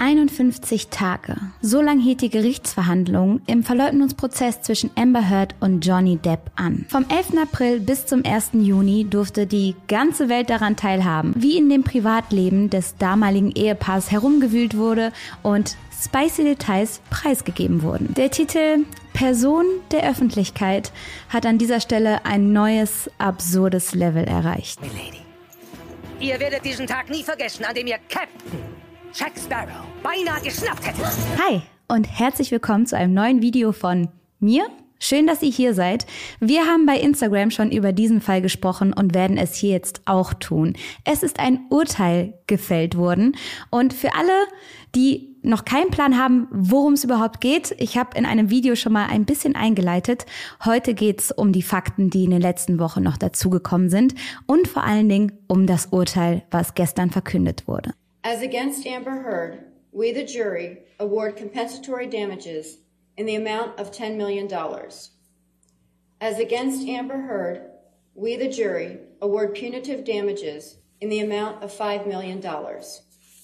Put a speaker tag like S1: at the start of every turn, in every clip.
S1: 51 Tage. So lang hielt die Gerichtsverhandlung im Verleugnungsprozess zwischen Amber Heard und Johnny Depp an. Vom 11. April bis zum 1. Juni durfte die ganze Welt daran teilhaben, wie in dem Privatleben des damaligen Ehepaars herumgewühlt wurde und spicy Details preisgegeben wurden. Der Titel Person der Öffentlichkeit hat an dieser Stelle ein neues, absurdes Level erreicht.
S2: Milady, ihr werdet diesen Tag nie vergessen, an dem ihr Captain Jack Sparrow beinahe geschnappt hätte.
S1: Hi und herzlich willkommen zu einem neuen Video von mir. Schön, dass ihr hier seid. Wir haben bei Instagram schon über diesen Fall gesprochen und werden es hier jetzt auch tun. Es ist ein Urteil gefällt worden und für alle, die noch keinen Plan haben, worum es überhaupt geht, ich habe in einem Video schon mal ein bisschen eingeleitet. Heute geht es um die Fakten, die in den letzten Wochen noch dazugekommen sind und vor allen Dingen um das Urteil, was gestern verkündet wurde.
S3: As against Amber Heard, we, the jury, award compensatory damages in the amount of $10 million. As against Amber Heard, we, the jury, award punitive damages in the amount of $5 million.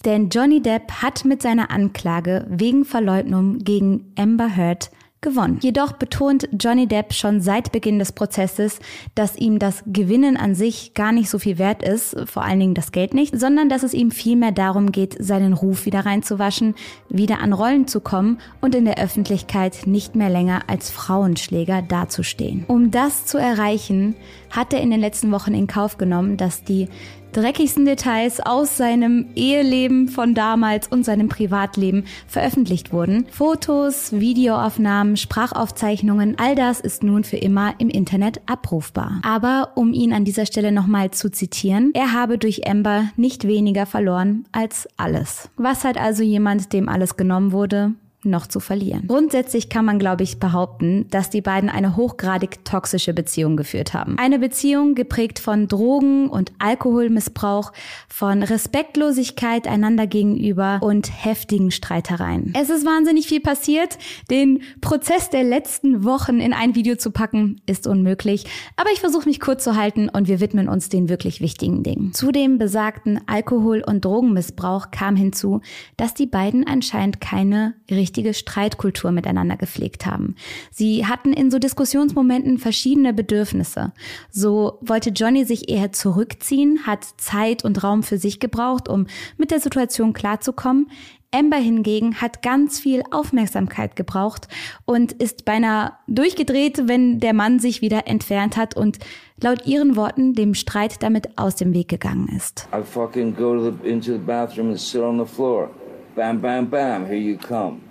S1: Denn Johnny Depp hat mit seiner Anklage wegen Verleugnung gegen Amber Heard gewonnen. Jedoch betont Johnny Depp schon seit Beginn des Prozesses, dass ihm das Gewinnen an sich gar nicht so viel wert ist, vor allen Dingen das Geld nicht, sondern dass es ihm vielmehr darum geht, seinen Ruf wieder reinzuwaschen, wieder an Rollen zu kommen und in der Öffentlichkeit nicht mehr länger als Frauenschläger dazustehen. Um das zu erreichen, hat er in den letzten Wochen in Kauf genommen, dass die dreckigsten Details aus seinem Eheleben von damals und seinem Privatleben veröffentlicht wurden. Fotos, Videoaufnahmen, Sprachaufzeichnungen, all das ist nun für immer im Internet abrufbar. Aber um ihn an dieser Stelle nochmal zu zitieren, er habe durch Amber nicht weniger verloren als alles. Was hat also jemand, dem alles genommen wurde, noch zu verlieren. Grundsätzlich kann man, glaube ich, behaupten, dass die beiden eine hochgradig toxische Beziehung geführt haben. Eine Beziehung geprägt von Drogen und Alkoholmissbrauch, von Respektlosigkeit einander gegenüber und heftigen Streitereien. Es ist wahnsinnig viel passiert. Den Prozess der letzten Wochen in ein Video zu packen, ist unmöglich. Aber ich versuche mich kurz zu halten und wir widmen uns den wirklich wichtigen Dingen. Zu dem besagten Alkohol- und Drogenmissbrauch kam hinzu, dass die beiden anscheinend keine richtige richtige Streitkultur miteinander gepflegt haben. Sie hatten in so Diskussionsmomenten verschiedene Bedürfnisse. So wollte Johnny sich eher zurückziehen, hat Zeit und Raum für sich gebraucht, um mit der Situation klarzukommen. Amber hingegen hat ganz viel Aufmerksamkeit gebraucht und ist beinahe durchgedreht, wenn der Mann sich wieder entfernt hat und laut ihren Worten dem Streit damit aus dem Weg gegangen ist.
S4: I fucking go the, into the bathroom and sit on the floor. Bam, bam, bam, here you come.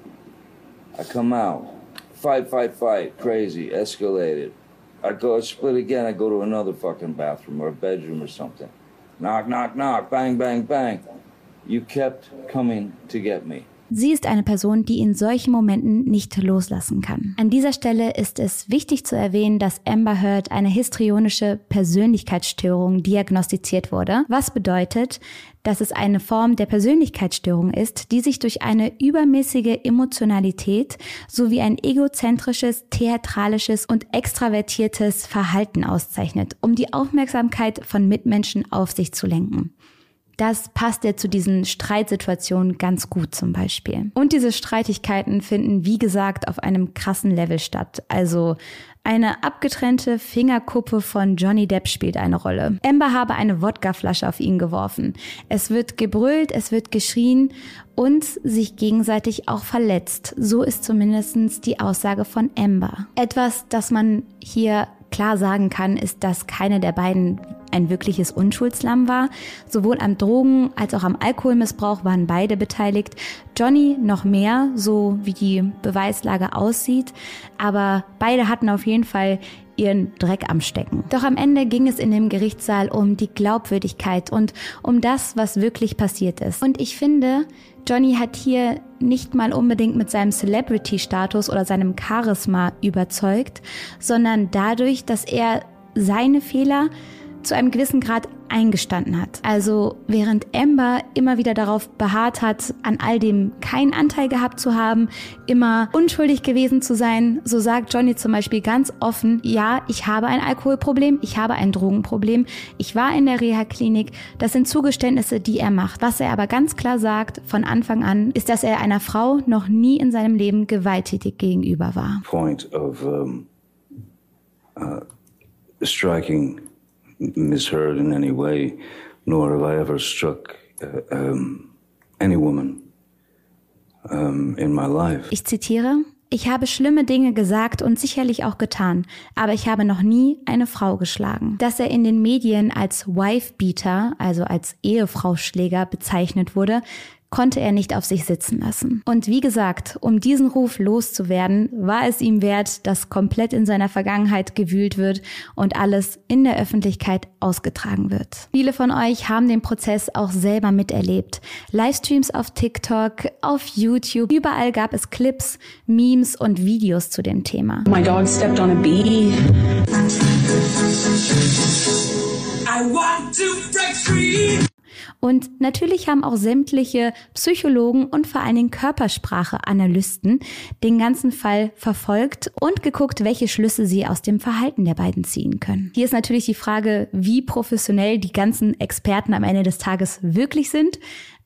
S4: I come out, fight, fight, fight, crazy, escalated. I go split again. I go to another fucking bathroom or a bedroom or something. Knock, knock, knock, bang, bang, bang. You kept coming to get me.
S1: Sie ist eine Person, die in solchen Momenten nicht loslassen kann. An dieser Stelle ist es wichtig zu erwähnen, dass Amber Heard eine histrionische Persönlichkeitsstörung diagnostiziert wurde, was bedeutet, dass es eine Form der Persönlichkeitsstörung ist, die sich durch eine übermäßige Emotionalität sowie ein egozentrisches, theatralisches und extravertiertes Verhalten auszeichnet, um die Aufmerksamkeit von Mitmenschen auf sich zu lenken. Das passt ja zu diesen Streitsituationen ganz gut zum Beispiel. Und diese Streitigkeiten finden, wie gesagt, auf einem krassen Level statt. Also eine abgetrennte Fingerkuppe von Johnny Depp spielt eine Rolle. Amber habe eine Wodkaflasche auf ihn geworfen. Es wird gebrüllt, es wird geschrien und sich gegenseitig auch verletzt. So ist zumindest die Aussage von Amber. Etwas, das man hier klar sagen kann, ist, dass keine der beiden ein wirkliches Unschuldslamm war. Sowohl am Drogen- als auch am Alkoholmissbrauch waren beide beteiligt. Johnny noch mehr, so wie die Beweislage aussieht. Aber beide hatten auf jeden Fall ihren Dreck am Stecken. Doch am Ende ging es in dem Gerichtssaal um die Glaubwürdigkeit und um das, was wirklich passiert ist. Und ich finde, Johnny hat hier nicht mal unbedingt mit seinem Celebrity-Status oder seinem Charisma überzeugt, sondern dadurch, dass er seine Fehler zu einem gewissen Grad eingestanden hat. Also während Amber immer wieder darauf beharrt hat, an all dem keinen Anteil gehabt zu haben, immer unschuldig gewesen zu sein, so sagt Johnny zum Beispiel ganz offen, ja, ich habe ein Alkoholproblem, ich habe ein Drogenproblem, ich war in der Reha-Klinik, das sind Zugeständnisse, die er macht. Was er aber ganz klar sagt von Anfang an, ist, dass er einer Frau noch nie in seinem Leben gewalttätig gegenüber war.
S5: Point of um, uh, striking Miss Heard in any way, nor have I ever struck uh, um, any woman um, in my life.
S1: Ich zitiere. Ich habe schlimme Dinge gesagt und sicherlich auch getan, aber ich habe noch nie eine Frau geschlagen. Dass er in den Medien als Wife-Beater, also als Ehefrauschläger bezeichnet wurde, konnte er nicht auf sich sitzen lassen. Und wie gesagt, um diesen Ruf loszuwerden, war es ihm wert, dass komplett in seiner Vergangenheit gewühlt wird und alles in der Öffentlichkeit ausgetragen wird. Viele von euch haben den Prozess auch selber miterlebt. Livestreams auf TikTok, auf YouTube, überall gab es Clips, Memes und Videos zu dem Thema.
S6: My dog stepped on a bee. I want to break free.
S1: Und natürlich haben auch sämtliche Psychologen und vor allen Dingen Körpersprache-Analysten den ganzen Fall verfolgt und geguckt, welche Schlüsse sie aus dem Verhalten der beiden ziehen können. Hier ist natürlich die Frage, wie professionell die ganzen Experten am Ende des Tages wirklich sind.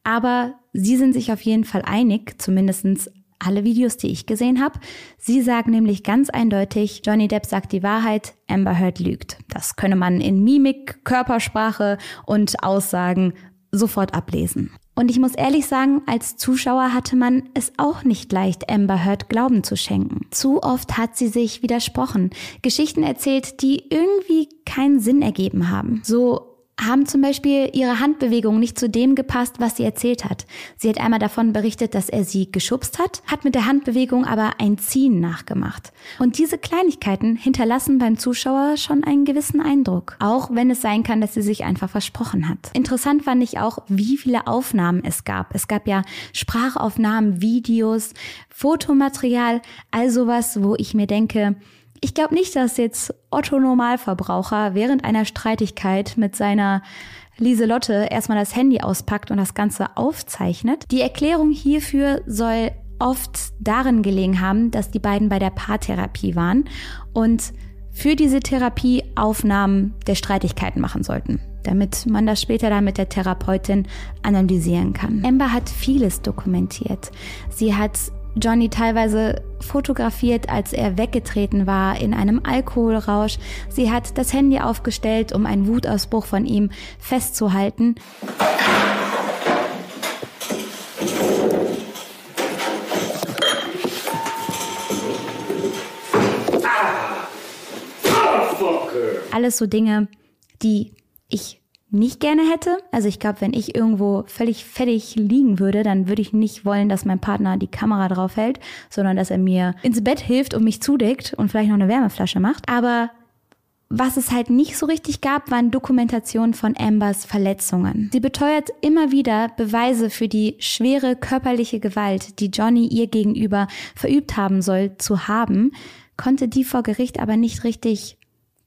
S1: Aber sie sind sich auf jeden Fall einig, zumindestens alle Videos, die ich gesehen habe. Sie sagen nämlich ganz eindeutig, Johnny Depp sagt die Wahrheit, Amber Heard lügt. Das könne man in Mimik, Körpersprache und Aussagen sofort ablesen. Und ich muss ehrlich sagen, als Zuschauer hatte man es auch nicht leicht, Amber Heard Glauben zu schenken. Zu oft hat sie sich widersprochen, Geschichten erzählt, die irgendwie keinen Sinn ergeben haben. So haben zum Beispiel ihre Handbewegungen nicht zu dem gepasst, was sie erzählt hat. Sie hat einmal davon berichtet, dass er sie geschubst hat, hat mit der Handbewegung aber ein Ziehen nachgemacht. Und diese Kleinigkeiten hinterlassen beim Zuschauer schon einen gewissen Eindruck. Auch wenn es sein kann, dass sie sich einfach versprochen hat. Interessant fand ich auch, wie viele Aufnahmen es gab. Es gab ja Sprachaufnahmen, Videos, Fotomaterial, all sowas, wo ich mir denke, ich glaube nicht, dass jetzt Otto Normalverbraucher während einer Streitigkeit mit seiner Lieselotte erstmal das Handy auspackt und das Ganze aufzeichnet. Die Erklärung hierfür soll oft darin gelegen haben, dass die beiden bei der Paartherapie waren und für diese Therapie Aufnahmen der Streitigkeiten machen sollten, damit man das später dann mit der Therapeutin analysieren kann. Amber hat vieles dokumentiert. Sie hat Johnny teilweise fotografiert, als er weggetreten war in einem Alkoholrausch. Sie hat das Handy aufgestellt, um einen Wutausbruch von ihm festzuhalten. Alles so Dinge, die ich nicht gerne hätte. Also ich glaube, wenn ich irgendwo völlig fertig liegen würde, dann würde ich nicht wollen, dass mein Partner die Kamera drauf hält, sondern dass er mir ins Bett hilft und mich zudeckt und vielleicht noch eine Wärmeflasche macht. Aber was es halt nicht so richtig gab, waren Dokumentationen von Ambers Verletzungen. Sie beteuert immer wieder Beweise für die schwere körperliche Gewalt, die Johnny ihr gegenüber verübt haben soll, zu haben, konnte die vor Gericht aber nicht richtig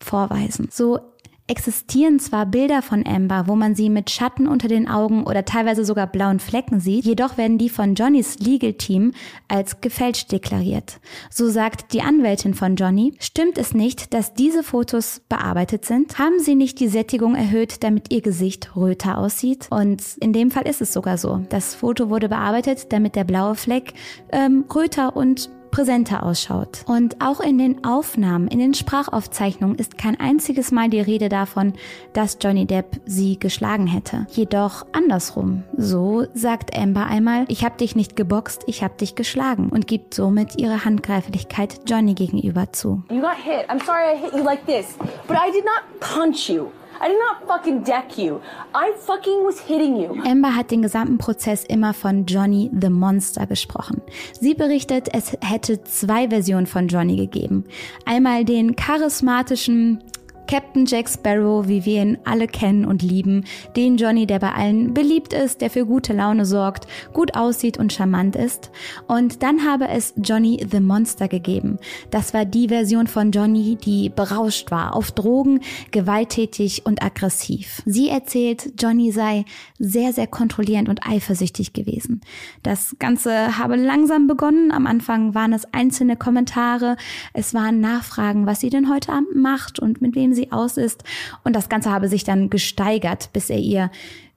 S1: vorweisen. So existieren zwar Bilder von Amber, wo man sie mit Schatten unter den Augen oder teilweise sogar blauen Flecken sieht, jedoch werden die von Johnnys Legal Team als gefälscht deklariert. So sagt die Anwältin von Johnny, stimmt es nicht, dass diese Fotos bearbeitet sind? Haben sie nicht die Sättigung erhöht, damit ihr Gesicht röter aussieht? Und in dem Fall ist es sogar so. Das Foto wurde bearbeitet, damit der blaue Fleck ähm, röter und präsenter ausschaut. Und auch in den Aufnahmen, in den Sprachaufzeichnungen ist kein einziges Mal die Rede davon, dass Johnny Depp sie geschlagen hätte. Jedoch andersrum. So sagt Amber einmal, ich habe dich nicht geboxt, ich habe dich geschlagen und gibt somit ihre Handgreiflichkeit Johnny gegenüber zu.
S7: You got hit. I'm sorry I hit you like this, but I did not punch you. I did not fucking deck you. I fucking was hitting you.
S1: Amber hat den gesamten Prozess immer von Johnny the Monster gesprochen. Sie berichtet, es hätte zwei Versionen von Johnny gegeben. Einmal den charismatischen Captain Jack Sparrow, wie wir ihn alle kennen und lieben, den Johnny, der bei allen beliebt ist, der für gute Laune sorgt, gut aussieht und charmant ist. Und dann habe es Johnny the Monster gegeben. Das war die Version von Johnny, die berauscht war, auf Drogen, gewalttätig und aggressiv. Sie erzählt, Johnny sei sehr, sehr kontrollierend und eifersüchtig gewesen. Das Ganze habe langsam begonnen. Am Anfang waren es einzelne Kommentare, es waren Nachfragen, was sie denn heute Abend macht und mit wem sie aus ist. Und das Ganze habe sich dann gesteigert, bis er ihr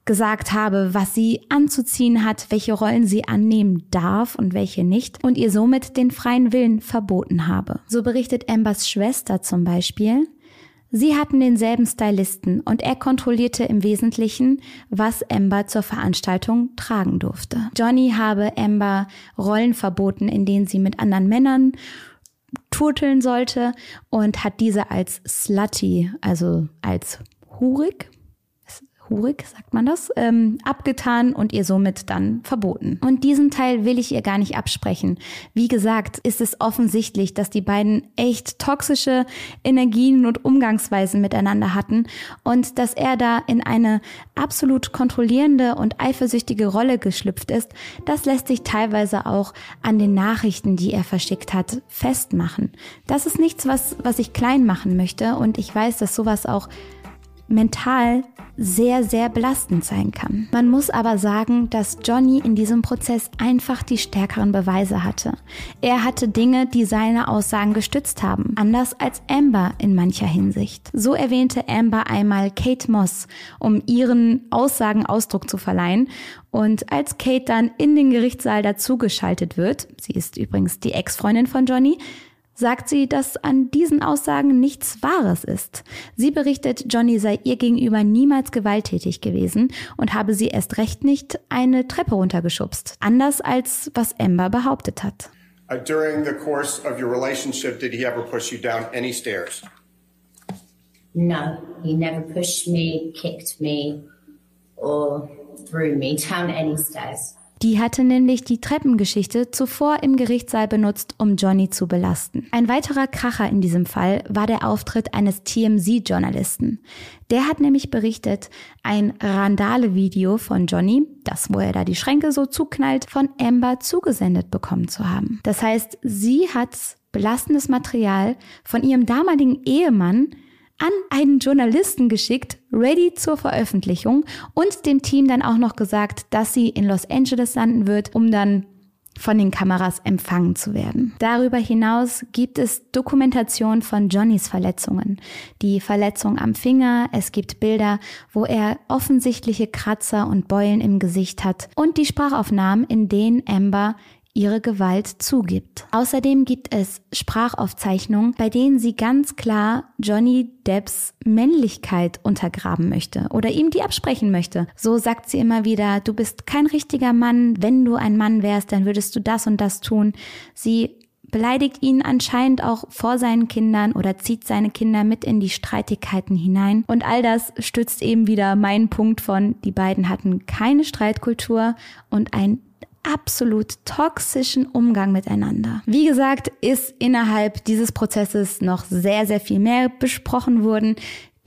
S1: gesagt habe, was sie anzuziehen hat, welche Rollen sie annehmen darf und welche nicht und ihr somit den freien Willen verboten habe. So berichtet Ambers Schwester zum Beispiel, Sie hatten denselben Stylisten und er kontrollierte im Wesentlichen, was Amber zur Veranstaltung tragen durfte. Johnny habe Amber Rollen verboten, in denen sie mit anderen Männern turteln sollte und hat diese als slutty, also als hurig, hurig, sagt man das, ähm, abgetan und ihr somit dann verboten. Und diesen Teil will ich ihr gar nicht absprechen. Wie gesagt, ist es offensichtlich, dass die beiden echt toxische Energien und Umgangsweisen miteinander hatten und dass er da in eine absolut kontrollierende und eifersüchtige Rolle geschlüpft ist, das lässt sich teilweise auch an den Nachrichten, die er verschickt hat, festmachen. Das ist nichts, was, was ich klein machen möchte und ich weiß, dass sowas auch mental sehr, sehr belastend sein kann. Man muss aber sagen, dass Johnny in diesem Prozess einfach die stärkeren Beweise hatte. Er hatte Dinge, die seine Aussagen gestützt haben, anders als Amber in mancher Hinsicht. So erwähnte Amber einmal Kate Moss, um ihren Aussagen Ausdruck zu verleihen. Und als Kate dann in den Gerichtssaal dazugeschaltet wird, sie ist übrigens die Ex-Freundin von Johnny, sagt sie, dass an diesen Aussagen nichts Wahres ist. Sie berichtet, Johnny sei ihr gegenüber niemals gewalttätig gewesen und habe sie erst recht nicht eine Treppe runtergeschubst. Anders als was Amber behauptet hat.
S8: Uh, during the course of your relationship, did he ever push you down any stairs?
S9: No, he never pushed me, kicked me, or threw me down any stairs.
S1: Die hatte nämlich die Treppengeschichte zuvor im Gerichtssaal benutzt, um Johnny zu belasten. Ein weiterer Kracher in diesem Fall war der Auftritt eines TMZ-Journalisten. Der hat nämlich berichtet, ein Randale-Video von Johnny, das wo er da die Schränke so zuknallt, von Amber zugesendet bekommen zu haben. Das heißt, sie hat belastendes Material von ihrem damaligen Ehemann an einen Journalisten geschickt, ready zur Veröffentlichung und dem Team dann auch noch gesagt, dass sie in Los Angeles landen wird, um dann von den Kameras empfangen zu werden. Darüber hinaus gibt es Dokumentation von Johnnys Verletzungen. Die Verletzung am Finger, es gibt Bilder, wo er offensichtliche Kratzer und Beulen im Gesicht hat und die Sprachaufnahmen, in denen Amber ihre Gewalt zugibt. Außerdem gibt es Sprachaufzeichnungen, bei denen sie ganz klar Johnny Depps Männlichkeit untergraben möchte oder ihm die absprechen möchte. So sagt sie immer wieder, du bist kein richtiger Mann, wenn du ein Mann wärst, dann würdest du das und das tun. Sie beleidigt ihn anscheinend auch vor seinen Kindern oder zieht seine Kinder mit in die Streitigkeiten hinein. Und all das stützt eben wieder meinen Punkt von, die beiden hatten keine Streitkultur und ein absolut toxischen Umgang miteinander. Wie gesagt, ist innerhalb dieses Prozesses noch sehr, sehr viel mehr besprochen worden.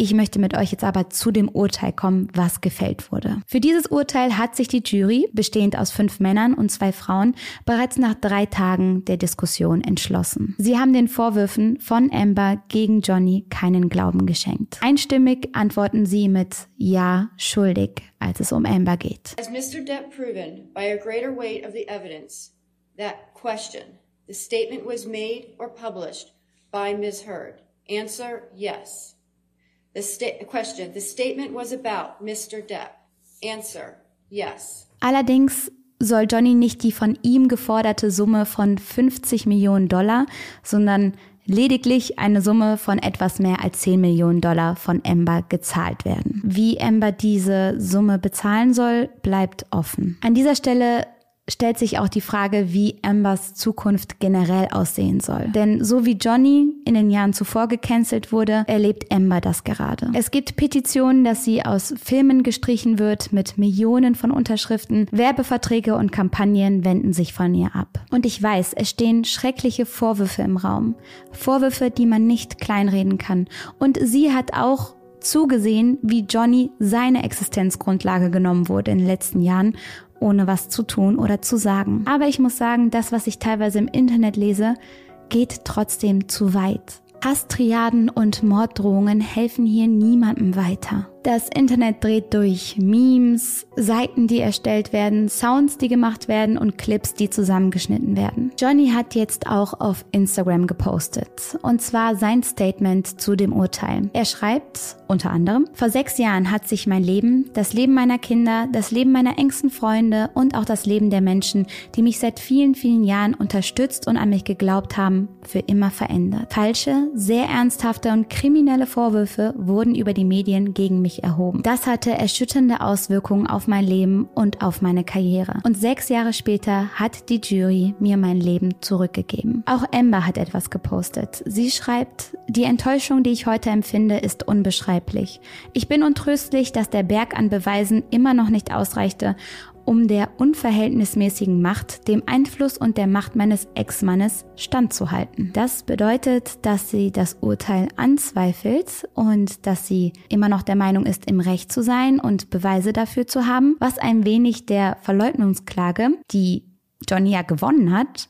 S1: Ich möchte mit euch jetzt aber zu dem Urteil kommen, was gefällt wurde. Für dieses Urteil hat sich die Jury, bestehend aus fünf Männern und zwei Frauen, bereits nach drei Tagen der Diskussion entschlossen. Sie haben den Vorwürfen von Amber gegen Johnny keinen Glauben geschenkt. Einstimmig antworten sie mit Ja, schuldig, als es um Amber geht.
S3: Has Mr. Depp proven by a greater weight of the evidence that question, the statement was made or published by Ms. Heard? Answer, yes. Question, the statement was about Mr. Depp. Answer, yes.
S1: Allerdings soll Johnny nicht die von ihm geforderte Summe von 50 Millionen Dollar, sondern lediglich eine Summe von etwas mehr als 10 Millionen Dollar von Amber gezahlt werden. Wie Amber diese Summe bezahlen soll, bleibt offen. An dieser Stelle stellt sich auch die Frage, wie Ambers Zukunft generell aussehen soll. Denn so wie Johnny in den Jahren zuvor gecancelt wurde, erlebt Amber das gerade. Es gibt Petitionen, dass sie aus Filmen gestrichen wird mit Millionen von Unterschriften. Werbeverträge und Kampagnen wenden sich von ihr ab. Und ich weiß, es stehen schreckliche Vorwürfe im Raum. Vorwürfe, die man nicht kleinreden kann. Und sie hat auch zugesehen, wie Johnny seine Existenzgrundlage genommen wurde in den letzten Jahren ohne was zu tun oder zu sagen. Aber ich muss sagen, das, was ich teilweise im Internet lese, geht trotzdem zu weit. Hasstriaden und Morddrohungen helfen hier niemandem weiter. Das Internet dreht durch Memes, Seiten, die erstellt werden, Sounds, die gemacht werden und Clips, die zusammengeschnitten werden. Johnny hat jetzt auch auf Instagram gepostet. Und zwar sein Statement zu dem Urteil. Er schreibt unter anderem, vor sechs Jahren hat sich mein Leben, das Leben meiner Kinder, das Leben meiner engsten Freunde und auch das Leben der Menschen, die mich seit vielen, vielen Jahren unterstützt und an mich geglaubt haben, für immer verändert. Falsche, sehr ernsthafte und kriminelle Vorwürfe wurden über die Medien gegen mich mich erhoben. Das hatte erschütternde Auswirkungen auf mein Leben und auf meine Karriere. Und sechs Jahre später hat die Jury mir mein Leben zurückgegeben. Auch Amber hat etwas gepostet. Sie schreibt, die Enttäuschung, die ich heute empfinde, ist unbeschreiblich. Ich bin untröstlich, dass der Berg an Beweisen immer noch nicht ausreichte, um der unverhältnismäßigen Macht, dem Einfluss und der Macht meines Ex-Mannes standzuhalten. Das bedeutet, dass sie das Urteil anzweifelt und dass sie immer noch der Meinung ist, im Recht zu sein und Beweise dafür zu haben, was ein wenig der Verleugnungsklage, die Johnny ja gewonnen hat,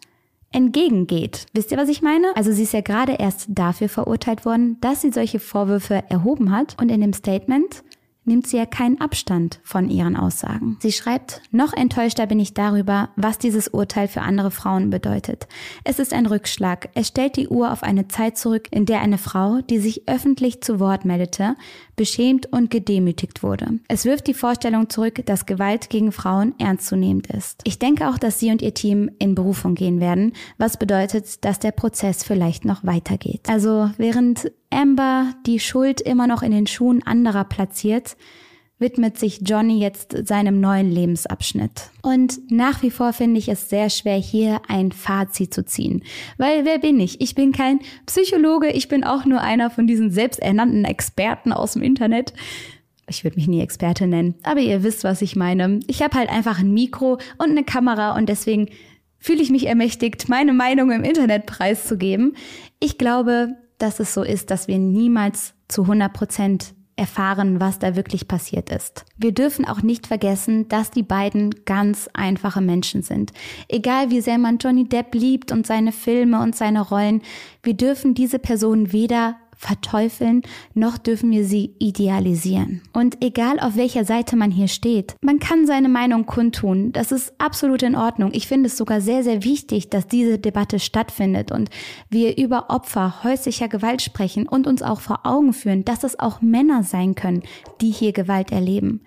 S1: entgegengeht. Wisst ihr, was ich meine? Also sie ist ja gerade erst dafür verurteilt worden, dass sie solche Vorwürfe erhoben hat und in dem Statement nimmt sie ja keinen Abstand von ihren Aussagen. Sie schreibt, noch enttäuschter bin ich darüber, was dieses Urteil für andere Frauen bedeutet. Es ist ein Rückschlag. Es stellt die Uhr auf eine Zeit zurück, in der eine Frau, die sich öffentlich zu Wort meldete, beschämt und gedemütigt wurde. Es wirft die Vorstellung zurück, dass Gewalt gegen Frauen ernstzunehmend ist. Ich denke auch, dass sie und ihr Team in Berufung gehen werden, was bedeutet, dass der Prozess vielleicht noch weitergeht. Also während Amber die Schuld immer noch in den Schuhen anderer platziert, widmet sich Johnny jetzt seinem neuen Lebensabschnitt. Und nach wie vor finde ich es sehr schwer, hier ein Fazit zu ziehen. Weil wer bin ich? Ich bin kein Psychologe, ich bin auch nur einer von diesen selbsternannten Experten aus dem Internet. Ich würde mich nie Experte nennen, aber ihr wisst, was ich meine. Ich habe halt einfach ein Mikro und eine Kamera und deswegen fühle ich mich ermächtigt, meine Meinung im Internet preiszugeben. Ich glaube, dass es so ist, dass wir niemals zu 100 Prozent erfahren, was da wirklich passiert ist. Wir dürfen auch nicht vergessen, dass die beiden ganz einfache Menschen sind. Egal wie sehr man Johnny Depp liebt und seine Filme und seine Rollen, wir dürfen diese Person weder verteufeln, noch dürfen wir sie idealisieren. Und egal auf welcher Seite man hier steht, man kann seine Meinung kundtun. Das ist absolut in Ordnung. Ich finde es sogar sehr, sehr wichtig, dass diese Debatte stattfindet und wir über Opfer häuslicher Gewalt sprechen und uns auch vor Augen führen, dass es auch Männer sein können, die hier Gewalt erleben.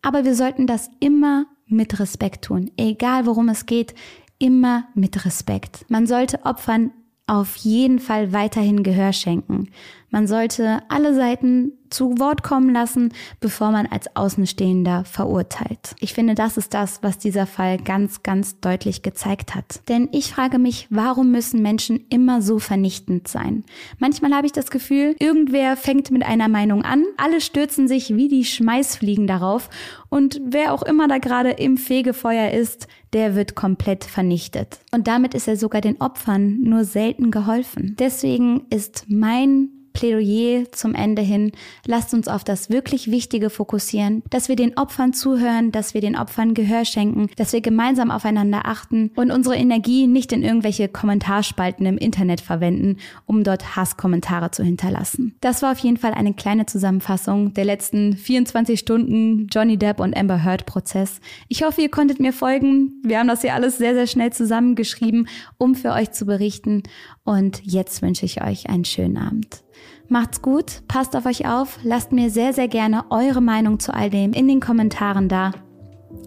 S1: Aber wir sollten das immer mit Respekt tun. Egal worum es geht, immer mit Respekt. Man sollte Opfern auf jeden Fall weiterhin Gehör schenken. Man sollte alle Seiten zu Wort kommen lassen, bevor man als Außenstehender verurteilt. Ich finde, das ist das, was dieser Fall ganz, ganz deutlich gezeigt hat. Denn ich frage mich, warum müssen Menschen immer so vernichtend sein? Manchmal habe ich das Gefühl, irgendwer fängt mit einer Meinung an, alle stürzen sich wie die Schmeißfliegen darauf und wer auch immer da gerade im Fegefeuer ist, der wird komplett vernichtet. Und damit ist er sogar den Opfern nur selten geholfen. Deswegen ist mein Plädoyer zum Ende hin, lasst uns auf das wirklich Wichtige fokussieren, dass wir den Opfern zuhören, dass wir den Opfern Gehör schenken, dass wir gemeinsam aufeinander achten und unsere Energie nicht in irgendwelche Kommentarspalten im Internet verwenden, um dort Hasskommentare zu hinterlassen. Das war auf jeden Fall eine kleine Zusammenfassung der letzten 24 Stunden Johnny Depp und Amber Heard Prozess. Ich hoffe, ihr konntet mir folgen. Wir haben das hier alles sehr, sehr schnell zusammengeschrieben, um für euch zu berichten. Und jetzt wünsche ich euch einen schönen Abend. Macht's gut, passt auf euch auf, lasst mir sehr, sehr gerne eure Meinung zu all dem in den Kommentaren da.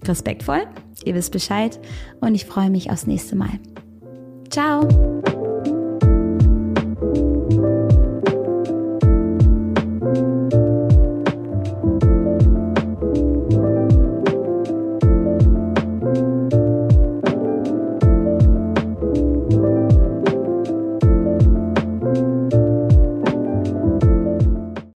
S1: Respektvoll, ihr wisst Bescheid und ich freue mich aufs nächste Mal. Ciao!